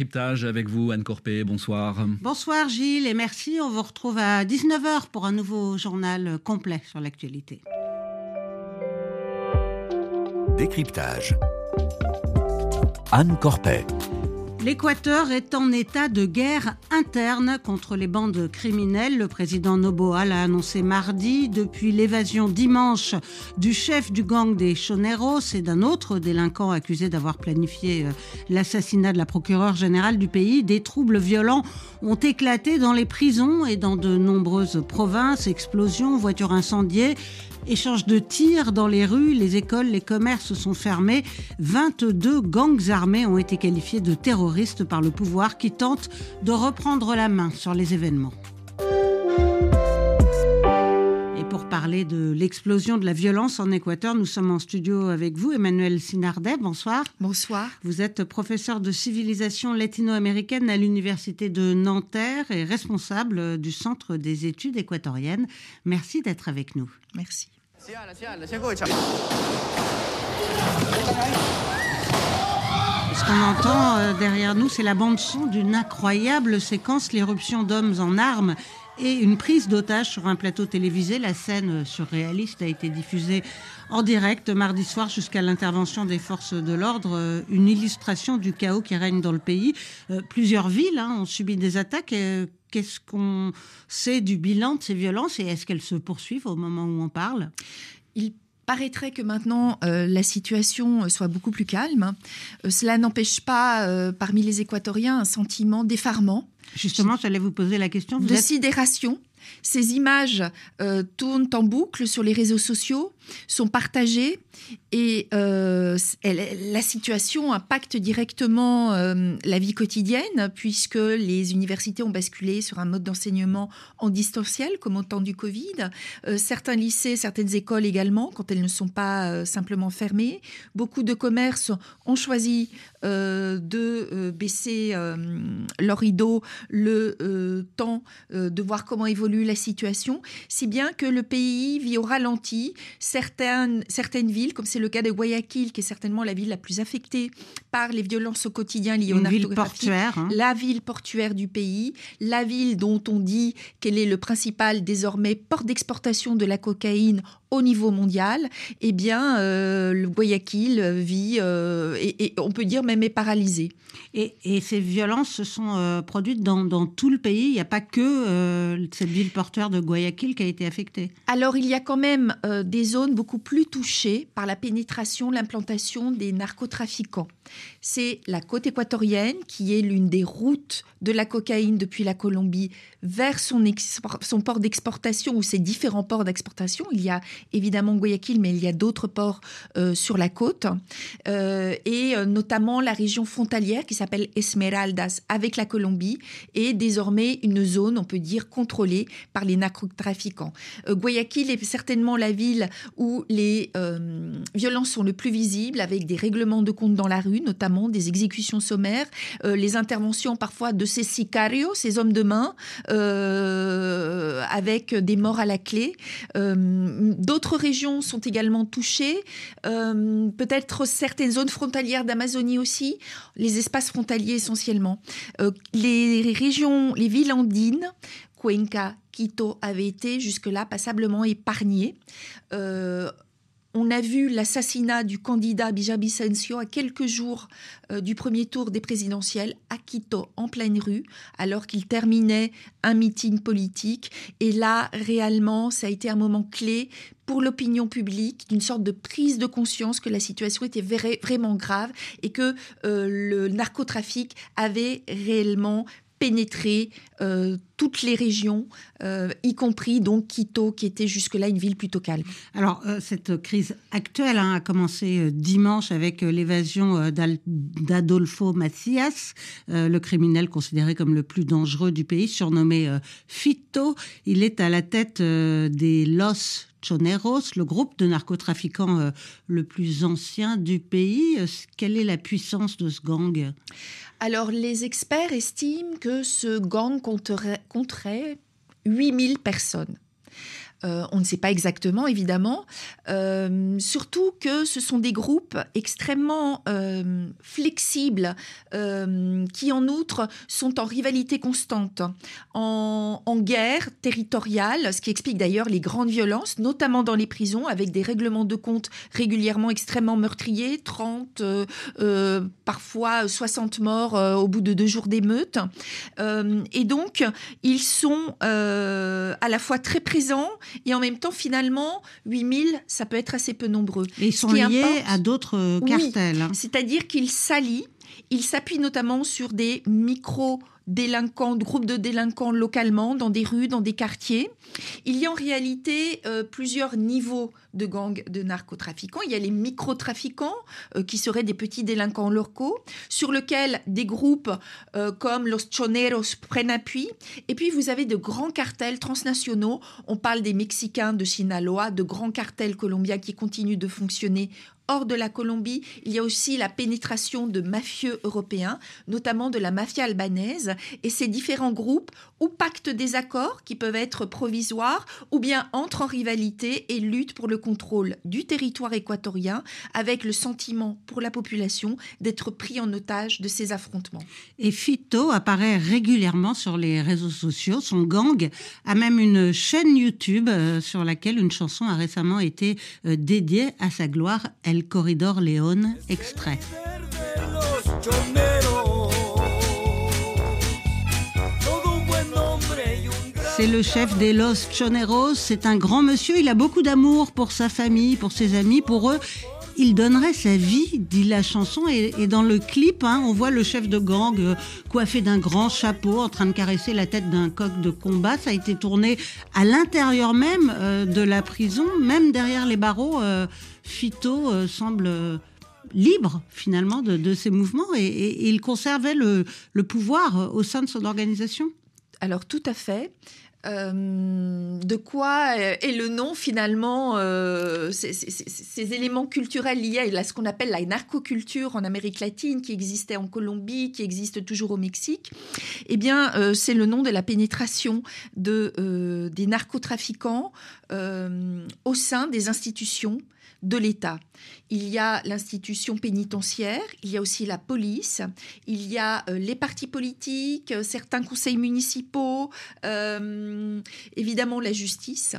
décryptage avec vous, Anne Corpé. Bonsoir. Bonsoir Gilles et merci. On vous retrouve à 19h pour un nouveau journal complet sur l'actualité. Décryptage. Anne Corpet. L'Équateur est en état de guerre interne contre les bandes criminelles. Le président Noboa l'a annoncé mardi depuis l'évasion dimanche du chef du gang des Choneros et d'un autre délinquant accusé d'avoir planifié euh, l'assassinat de la procureure générale du pays. Des troubles violents ont éclaté dans les prisons et dans de nombreuses provinces. Explosions, voitures incendiées Échange de tirs dans les rues, les écoles, les commerces sont fermés. 22 gangs armés ont été qualifiés de terroristes par le pouvoir qui tente de reprendre la main sur les événements. Et pour parler de l'explosion de la violence en Équateur, nous sommes en studio avec vous, Emmanuel Sinardet. Bonsoir. Bonsoir. Vous êtes professeur de civilisation latino-américaine à l'Université de Nanterre et responsable du Centre des études équatoriennes. Merci d'être avec nous. Merci. Ce qu'on entend euh, derrière nous, c'est la bande-son d'une incroyable séquence, l'éruption d'hommes en armes et une prise d'otage sur un plateau télévisé. La scène surréaliste a été diffusée en direct mardi soir jusqu'à l'intervention des forces de l'ordre. Euh, une illustration du chaos qui règne dans le pays. Euh, plusieurs villes hein, ont subi des attaques. Qu'est-ce qu'on sait du bilan de ces violences et est-ce qu'elles se poursuivent au moment où on parle? Paraîtrait que maintenant euh, la situation soit beaucoup plus calme. cela n'empêche pas parmi les Équatoriens un sentiment d'effarement Justement, j'allais vous poser la question. de sidération. Ces images euh, tournent en boucle sur les réseaux sociaux, sont partagées et euh, la situation impacte directement euh, la vie quotidienne puisque les universités ont basculé sur un mode d'enseignement en distanciel comme au temps du Covid. certains lycées, certaines écoles également, quand elles ne sont pas simplement fermées. Beaucoup de commerces ont choisi de baisser leur rideau le temps de voir comment évolue la situation, si bien que le pays vit au ralenti. Certaines, certaines villes, comme c'est le cas de Guayaquil, qui est certainement la ville la plus affectée par les violences au quotidien liées au narcotrafic, hein. la ville portuaire du pays, la ville dont on dit qu'elle est le principal désormais port d'exportation de la cocaïne au niveau mondial, eh bien, euh, le Guayaquil vit, euh, et, on peut dire même est paralysé. Et, ces violences se sont euh, produites dans, dans, tout le pays. Il n'y a pas que cette ville portuaire de Guayaquil qui a été affectée. Alors, il y a quand même des zones beaucoup plus touchées par la pénétration, l'implantation des narcotrafiquants. C'est la côte équatorienne qui est l'une des routes de la cocaïne depuis la Colombie vers son, port d'exportation ou ses différents ports d'exportation. Il y a évidemment Guayaquil, mais il y a d'autres ports euh, sur la côte, euh, et euh, notamment la région frontalière qui s'appelle Esmeraldas avec la Colombie est désormais une zone, on peut dire, contrôlée par les narcotrafiquants. Guayaquil est certainement la ville où les violences sont le plus visibles, avec des règlements de compte dans la rue, notamment des exécutions sommaires, les interventions parfois de ces sicarios, ces hommes de main, avec des morts à la clé. D'autres régions sont également touchées, euh, peut-être certaines zones frontalières d'Amazonie aussi, les espaces frontaliers essentiellement. Euh, les régions, les villes andines, Cuenca, Quito avaient été jusque-là passablement épargnées. Euh, on a vu l'assassinat du candidat Bija Vicencio à quelques jours euh, du premier tour des présidentielles à Quito, en pleine rue, alors qu'il terminait un meeting politique. Et là, réellement, ça a été un moment clé pour l'opinion publique, d'une sorte de prise de conscience que la situation était vraiment grave et que euh, le narcotrafic avait réellement pénétrer euh, toutes les régions, euh, y compris donc Quito, qui était jusque-là une ville plutôt calme. Alors, euh, cette crise actuelle hein, a commencé dimanche avec l'évasion d'Adolfo Macias, le criminel considéré comme le plus dangereux du pays, surnommé Fito. Il est à la tête des Los Choneros, le groupe de narcotrafiquants le plus ancien du pays. Quelle est la puissance de ce gang? Alors, les experts estiment que ce gang compterait, compterait 8000 personnes. Euh, on ne sait pas exactement, évidemment. Euh, surtout que ce sont des groupes extrêmement euh, flexibles, qui en outre sont en rivalité constante, en, en, guerre territoriale, ce qui explique d'ailleurs les grandes violences, notamment dans les prisons, avec des règlements de compte régulièrement extrêmement meurtriers, 30, parfois 60 morts au bout de deux jours d'émeute. et donc, ils sont à la fois très présents et en même temps, finalement, 8000, ça peut être assez peu nombreux. Et ils sont liés à d'autres cartels. C'est-à-dire qu'ils s'allient, ils s'appuient notamment sur des micro délinquants, groupes de délinquants localement, dans des rues, dans des quartiers. Il y a en réalité euh, plusieurs niveaux de gangs de narcotrafiquants. Il y a les microtrafiquants, euh, qui seraient des petits délinquants locaux, sur lesquels des groupes euh, comme Los Choneros prennent appui. Et puis vous avez de grands cartels transnationaux. On parle des Mexicains de Sinaloa, de grands cartels colombiens qui continuent de fonctionner hors de la Colombie, il y a aussi la pénétration de mafieux européens, notamment de la mafia albanaise, et ces différents groupes ou pactent des accords qui peuvent être provisoires, ou bien entrent en rivalité et luttent pour le contrôle du territoire équatorien, avec le sentiment pour la population d'être pris en otage de ces affrontements. Et Fito apparaît régulièrement sur les réseaux sociaux. Son gang a même une chaîne YouTube euh, sur laquelle une chanson a récemment été euh, dédiée à sa gloire. Corridor León extrait. C'est le chef des Los Choneros, c'est un grand monsieur, il a beaucoup d'amour pour sa famille, pour ses amis, pour eux. Il donnerait sa vie, dit la chanson, et, dans le clip, hein, on voit le chef de gang euh, coiffé d'un grand chapeau, en train de caresser la tête d'un coq de combat. Ça a été tourné à l'intérieur même euh, de la prison, même derrière les barreaux. Euh, Fito euh, semble libre finalement de, ses mouvements et, il conservait le, pouvoir au sein de son organisation. Alors tout à fait. De quoi est le nom finalement ces, éléments culturels liés à ce qu'on appelle la narcoculture en Amérique latine qui existait en Colombie, qui existe toujours au Mexique Eh bien, c'est le nom de la pénétration de, des narcotrafiquants au sein des institutions de l'État. Il y a l'institution pénitentiaire, il y a aussi la police, il y a euh, les partis politiques, euh, certains conseils municipaux, euh, évidemment la justice.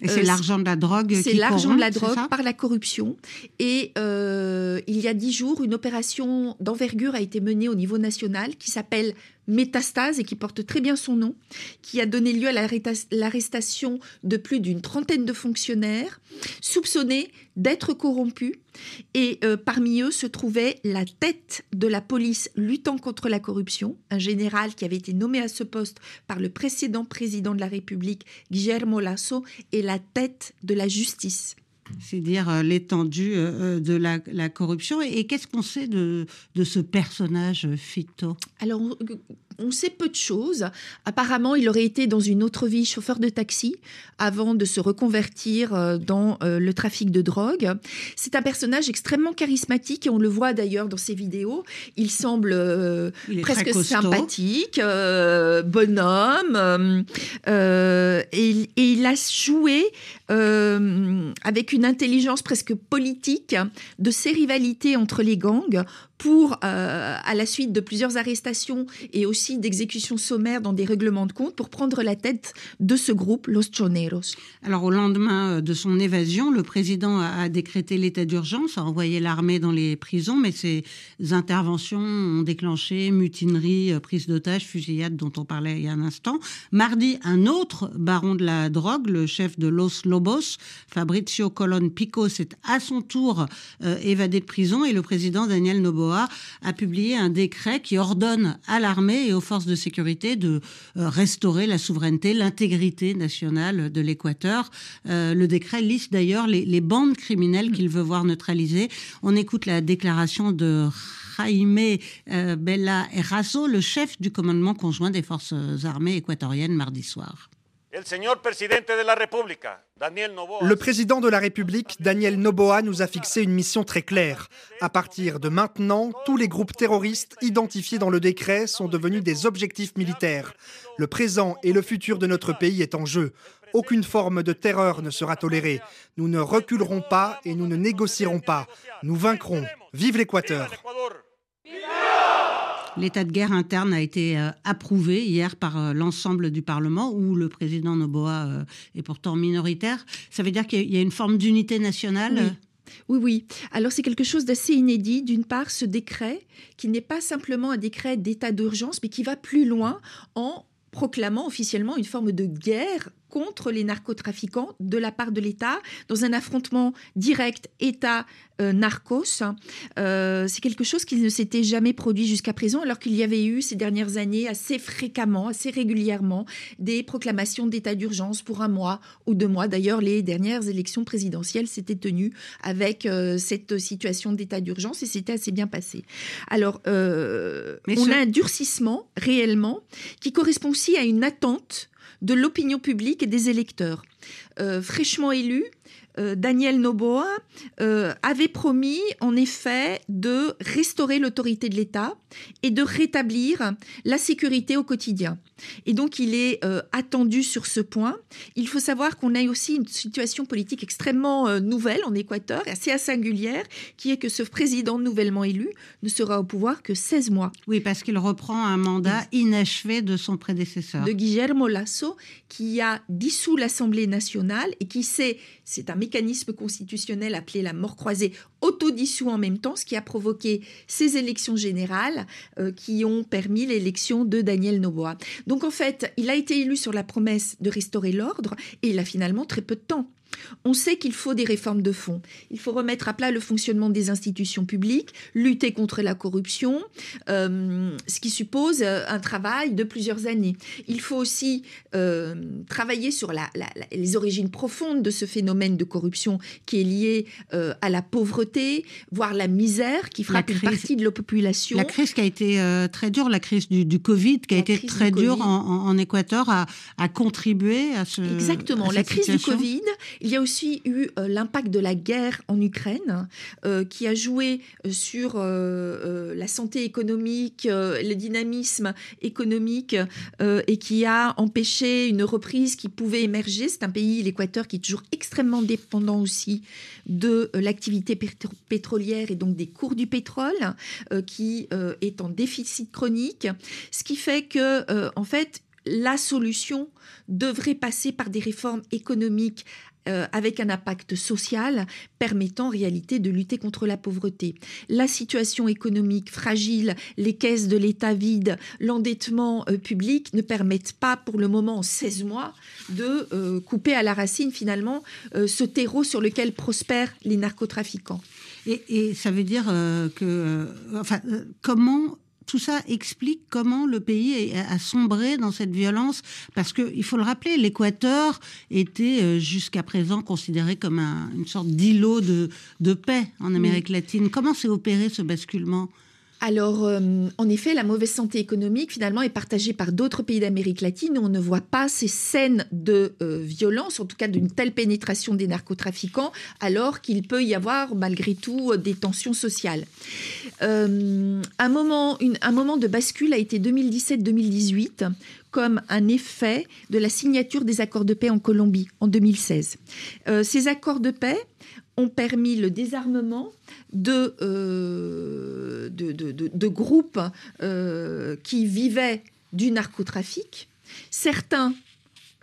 Et c'est l'argent de la drogue C'est l'argent de la drogue par la corruption. Et il y a dix jours, une opération d'envergure a été menée au niveau national qui s'appelle Métastase et qui porte très bien son nom, qui a donné lieu à l'arrestation de plus d'une trentaine de fonctionnaires soupçonnés d'être corrompus. Et euh, parmi eux se trouvait la tête de la police luttant contre la corruption, un général qui avait été nommé à ce poste par le précédent président de la République, Guillermo Lasso, et la tête de la justice c'est dire euh, l'étendue euh, de la, corruption. Et, qu'est-ce qu'on sait de, de, ce personnage, Fito? Alors, on sait peu de choses. Apparemment, il aurait été dans une autre vie chauffeur de taxi avant de se reconvertir euh, dans euh, le trafic de drogue. C'est un personnage extrêmement charismatique et on le voit d'ailleurs dans ses vidéos. Il semble euh, presque sympathique, bonhomme, et, il a joué avec une intelligence presque politique de ces rivalités entre les gangs pour, euh, à la suite de plusieurs arrestations et aussi d'exécutions sommaires dans des règlements de compte, pour prendre la tête de ce groupe, Los Choneros. Alors, au lendemain euh, de son évasion, le président a décrété l'état d'urgence, a envoyé l'armée dans les prisons, mais ces interventions ont déclenché mutinerie, euh, prise d'otages, fusillade dont on parlait il y a un instant. Mardi, un autre baron de la drogue, le chef de Los Lobos, Fabrizio Colon Pico, s'est à son tour évadé de prison et le président Daniel Nobo a publié un décret qui ordonne à l'armée et aux forces de sécurité de euh, restaurer la souveraineté, l'intégrité nationale de l'Équateur. Euh, le décret liste d'ailleurs les, bandes criminelles qu'il veut voir neutralisées. On écoute la déclaration de Jaime euh, Bella Eraso, le chef du commandement conjoint des forces armées équatoriennes, mardi soir. Le président de la République, Daniel Noboa, nous a fixé une mission très claire. À partir de maintenant, tous les groupes terroristes identifiés dans le décret sont devenus des objectifs militaires. Le présent et le futur de notre pays est en jeu. Aucune forme de terreur ne sera tolérée. Nous ne reculerons pas et nous ne négocierons pas. Nous vaincrons. Vive l'Équateur. L'état de guerre interne a été euh, approuvé hier par euh, l'ensemble du Parlement, où le président Noboa euh, est pourtant minoritaire. Ça veut dire qu'il y a une forme d'unité nationale oui. Oui, Alors c'est quelque chose d'assez inédit. D'une part, ce décret, qui n'est pas simplement un décret d'état d'urgence, mais qui va plus loin en proclamant officiellement une forme de guerre contre les narcotrafiquants de la part de l'État dans un affrontement direct État-narcos. Euh, c'est quelque chose qui ne s'était jamais produit jusqu'à présent, alors qu'il y avait eu ces dernières années assez fréquemment, assez régulièrement, des proclamations d'état d'urgence pour un mois ou deux mois. D'ailleurs, les dernières élections présidentielles s'étaient tenues avec euh, cette situation d'état d'urgence et c'était assez bien passé. Alors, euh, on a un durcissement réellement qui correspond aussi à une attente de l'opinion publique et des électeurs. Euh, fraîchement élu, euh, Daniel Noboa euh, avait promis en effet de restaurer l'autorité de l'État et de rétablir la sécurité au quotidien. Et donc il est euh, attendu sur ce point. Il faut savoir qu'on a aussi une situation politique extrêmement nouvelle en Équateur, assez singulière, qui est que ce président nouvellement élu ne sera au pouvoir que 16 mois. Oui, parce qu'il reprend un mandat inachevé de son prédécesseur. De Guillermo Lasso, qui a dissous l'Assemblée nationale et qui s'est, c'est un mécanisme constitutionnel appelé la mort croisée autodissous en même temps, ce qui a provoqué ces élections générales euh, qui ont permis l'élection de Daniel Noboa. Donc en fait, il a été élu sur la promesse de restaurer l'ordre et il a finalement très peu de temps. On sait qu'il faut des réformes de fond. Il faut remettre à plat le fonctionnement des institutions publiques, lutter contre la corruption, euh, ce qui suppose euh, un travail de plusieurs années. Il faut aussi euh, travailler sur les origines profondes de ce phénomène de corruption qui est lié à la pauvreté, voire la misère qui frappe une partie de la population. La crise qui a été très dure, la crise du, Covid qui a été très dure en, Équateur, a, a, contribué à ce. Exactement. la crise du Covid il y a aussi eu euh, l'impact de la guerre en Ukraine euh, qui a joué euh, sur la santé économique, le dynamisme économique et qui a empêché une reprise qui pouvait émerger. C'est un pays, l'Équateur, qui est toujours extrêmement dépendant aussi de l'activité pétrolière et donc des cours du pétrole, qui est en déficit chronique, ce qui fait que, en fait, la solution devrait passer par des réformes économiques euh, avec un impact social permettant en réalité de lutter contre la pauvreté. La situation économique fragile, les caisses de l'État vides, l'endettement euh, public ne permettent pas pour le moment en 16 mois de euh, couper à la racine finalement ce terreau sur lequel prospèrent les narcotrafiquants. Et, et ça veut dire que, enfin, comment tout ça explique comment le pays a sombré dans cette violence, parce qu'il faut le rappeler, l'Équateur était euh, jusqu'à présent considéré comme une sorte d'îlot de, paix en Amérique latine. Comment s'est opéré ce basculement? Alors, euh, en effet, la mauvaise santé économique, finalement, est partagée par d'autres pays d'Amérique latine on ne voit pas ces scènes de euh, violence, en tout cas d'une telle pénétration des narcotrafiquants, alors qu'il peut y avoir, malgré tout, des tensions sociales. Euh, un, moment, un moment de bascule a été 2017-2018 comme un effet de la signature des accords de paix en Colombie en 2016. ces accords de paix ont permis le désarmement de, euh, groupes euh, qui vivaient du narcotrafic. Certains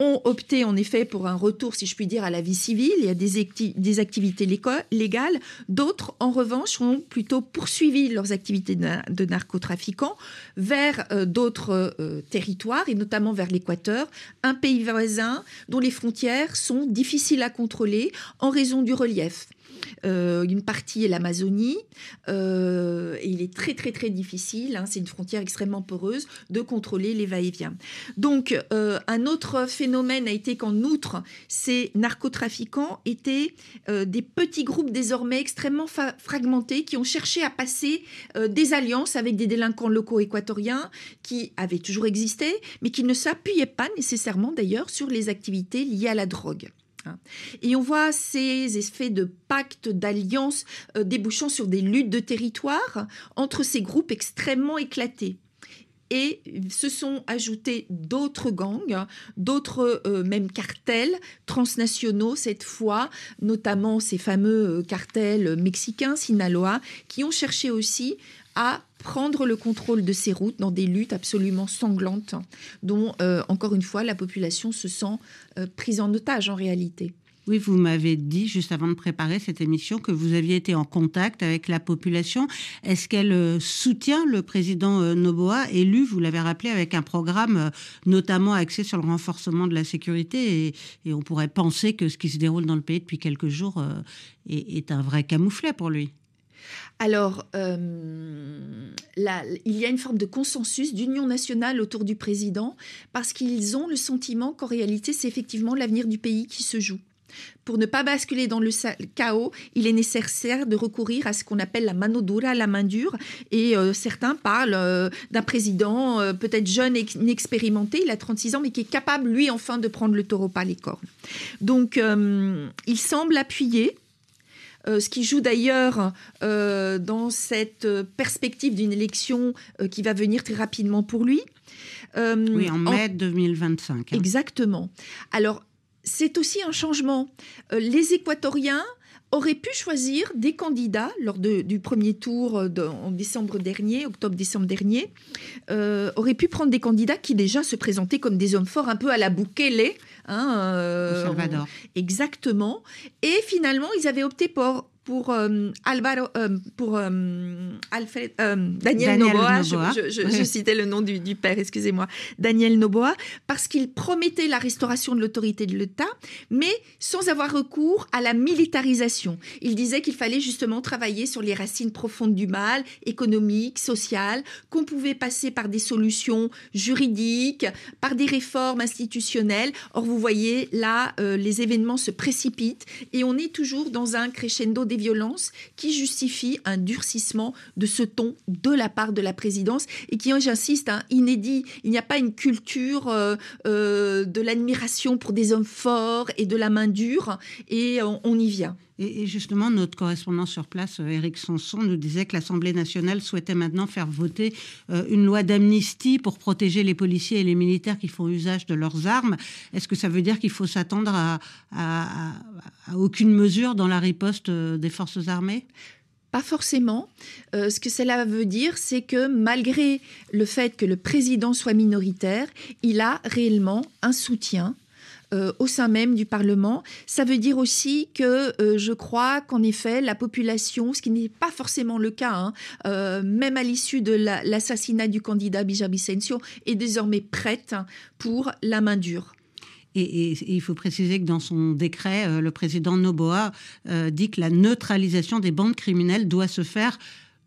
ont opté en effet pour un retour, si je puis dire, à la vie civile et à des, activités légales. D'autres, en revanche, ont plutôt poursuivi leurs activités de, narcotrafiquants vers euh, d'autres territoires, et notamment vers l'Équateur, un pays voisin dont les frontières sont difficiles à contrôler en raison du relief. Euh, une partie est l'Amazonie. Euh, il est très très très difficile, hein, c'est une frontière extrêmement poreuse, de contrôler les va-et-vient. Donc euh, un autre phénomène a été qu'en outre, ces narcotrafiquants étaient des petits groupes désormais extrêmement fragmentés qui ont cherché à passer des alliances avec des délinquants locaux équatoriens qui avaient toujours existé, mais qui ne s'appuyaient pas nécessairement d'ailleurs sur les activités liées à la drogue. Hein. Et on voit ces effets de pacte, d'alliance euh, débouchant sur des luttes de territoire entre ces groupes extrêmement éclatés. et se sont ajoutés d'autres gangs, d'autres euh, même cartels transnationaux cette fois, notamment ces fameux euh, cartels mexicains, Sinaloa, qui ont cherché aussi à prendre le contrôle de ces routes dans des luttes absolument sanglantes, dont, euh, encore une fois, la population se sent prise en otage en réalité. Oui, vous m'avez dit juste avant de préparer cette émission que vous aviez été en contact avec la population. Est-ce qu'elle euh, soutient le président euh, Noboa, élu, vous l'avez rappelé, avec un programme euh, notamment axé sur le renforcement de la sécurité et, on pourrait penser que ce qui se déroule dans le pays depuis quelques jours est, un vrai camouflet pour lui? Alors, il y a une forme de consensus, d'union nationale autour du président, parce qu'ils ont le sentiment qu'en réalité, c'est effectivement l'avenir du pays qui se joue. Pour ne pas basculer dans le chaos, il est nécessaire de recourir à ce qu'on appelle la mano dura, la main dure. Et euh, certains parlent euh, d'un président euh, peut-être jeune et inexpérimenté, il a 36 ans, mais qui est capable, lui, enfin, de prendre le taureau par les cornes. Donc, il semble appuyer ce qui joue d'ailleurs dans cette perspective d'une élection qui va venir très rapidement pour lui. oui, en mai 2025. Hein. Exactement. Alors, c'est aussi un changement. Euh, les Équatoriens auraient pu choisir des candidats lors du premier tour euh, en décembre dernier, octobre-décembre dernier, euh, auraient pu prendre des candidats qui déjà se présentaient comme des hommes forts, un peu à la Bukele. Hein, Salvador. Exactement. Et finalement, ils avaient opté pour pour euh, Alvaro, euh, pour euh, Alfred, Daniel, Noboa, Je, citais le nom du, père, excusez-moi, Daniel Noboa, parce qu'il promettait la restauration de l'autorité de l'État, mais sans avoir recours à la militarisation. Il disait qu'il fallait justement travailler sur les racines profondes du mal, économique, social, qu'on pouvait passer par des solutions juridiques, par des réformes institutionnelles. Or, vous voyez, là, les événements se précipitent et on est toujours dans un crescendo violences qui justifient un durcissement de ce ton de la part de la présidence et qui, j'insiste, hein, inédit. Il n'y a pas une culture euh, euh, de l'admiration pour des hommes forts et de la main dure et on, y vient. Et, justement, notre correspondant sur place, euh, Éric Sanson, nous disait que l'Assemblée nationale souhaitait maintenant faire voter une loi d'amnistie pour protéger les policiers et les militaires qui font usage de leurs armes. Est-ce que ça veut dire qu'il faut s'attendre à, à aucune mesure dans la riposte euh, forces armées? Pas forcément. Euh, ce que cela veut dire, c'est que malgré le fait que le président soit minoritaire, il a réellement un soutien euh, au sein même du Parlement. Ça veut dire aussi que je crois qu'en effet, la population, ce qui n'est pas forcément le cas, hein, même à l'issue de l'assassinat du candidat Bija est désormais prête pour la main dure. Et, il faut préciser que dans son décret, euh, le président Noboa euh, dit que la neutralisation des bandes criminelles doit se faire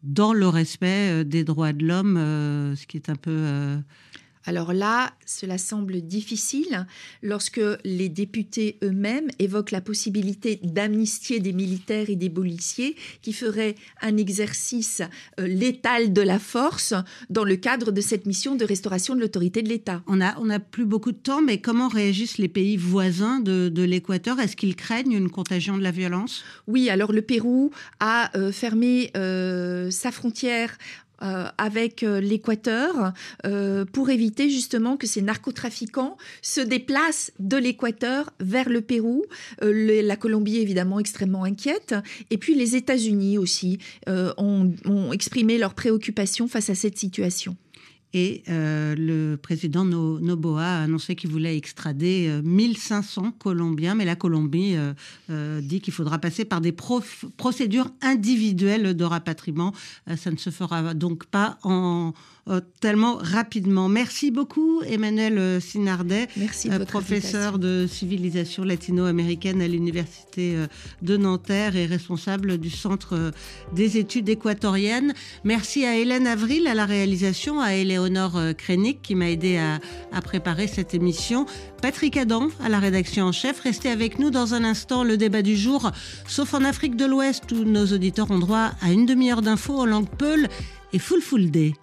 dans le respect euh, des droits de l'homme, ce qui est un peu alors là, cela semble difficile lorsque les députés eux-mêmes évoquent la possibilité d'amnistier des militaires et des policiers qui feraient un exercice euh, létal de la force dans le cadre de cette mission de restauration de l'autorité de l'État. On n'a on a plus beaucoup de temps, mais comment réagissent les pays voisins de, l'Équateur? Est-ce qu'ils craignent une contagion de la violence? Oui, alors le Pérou a euh, fermé euh, sa frontière euh, avec euh, l'Équateur euh, pour éviter justement que ces narcotrafiquants se déplacent de l'Équateur vers le Pérou. la Colombie évidemment extrêmement inquiète et puis les États-Unis aussi ont, ont exprimé leur préoccupation face à cette situation. Et euh, le président Noboa a annoncé qu'il voulait extrader 1500 euh, Colombiens, mais la Colombie euh, dit qu'il faudra passer par des procédures individuelles de rapatriement. ça ne se fera donc pas en euh, tellement rapidement. Merci beaucoup, Emmanuel euh, Sinardet, Merci euh, professeur de civilisation latino-américaine à l'Université de Nanterre et responsable du Centre des études équatoriennes. Merci à Hélène Avril à la réalisation, à Éléonore Krenik qui m'a aidé à, à préparer cette émission. Patrick Adam à la rédaction en chef. Restez avec nous dans un instant, le débat du jour. Sauf en Afrique de l'Ouest où nos auditeurs ont droit à une demi-heure d'infos en langue peul et full full day.